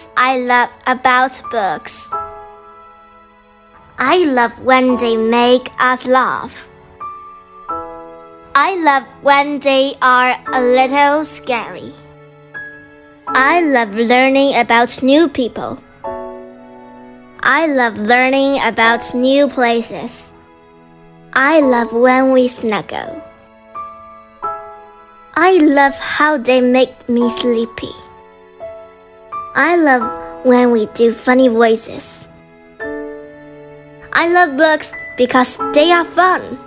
things I love about books. I love when they make us laugh. I love when they are a little scary. I love learning about new people. I love learning about new places. I love when we snuggle. I love how they make me sleepy. I love when we do funny voices. I love books because they are fun.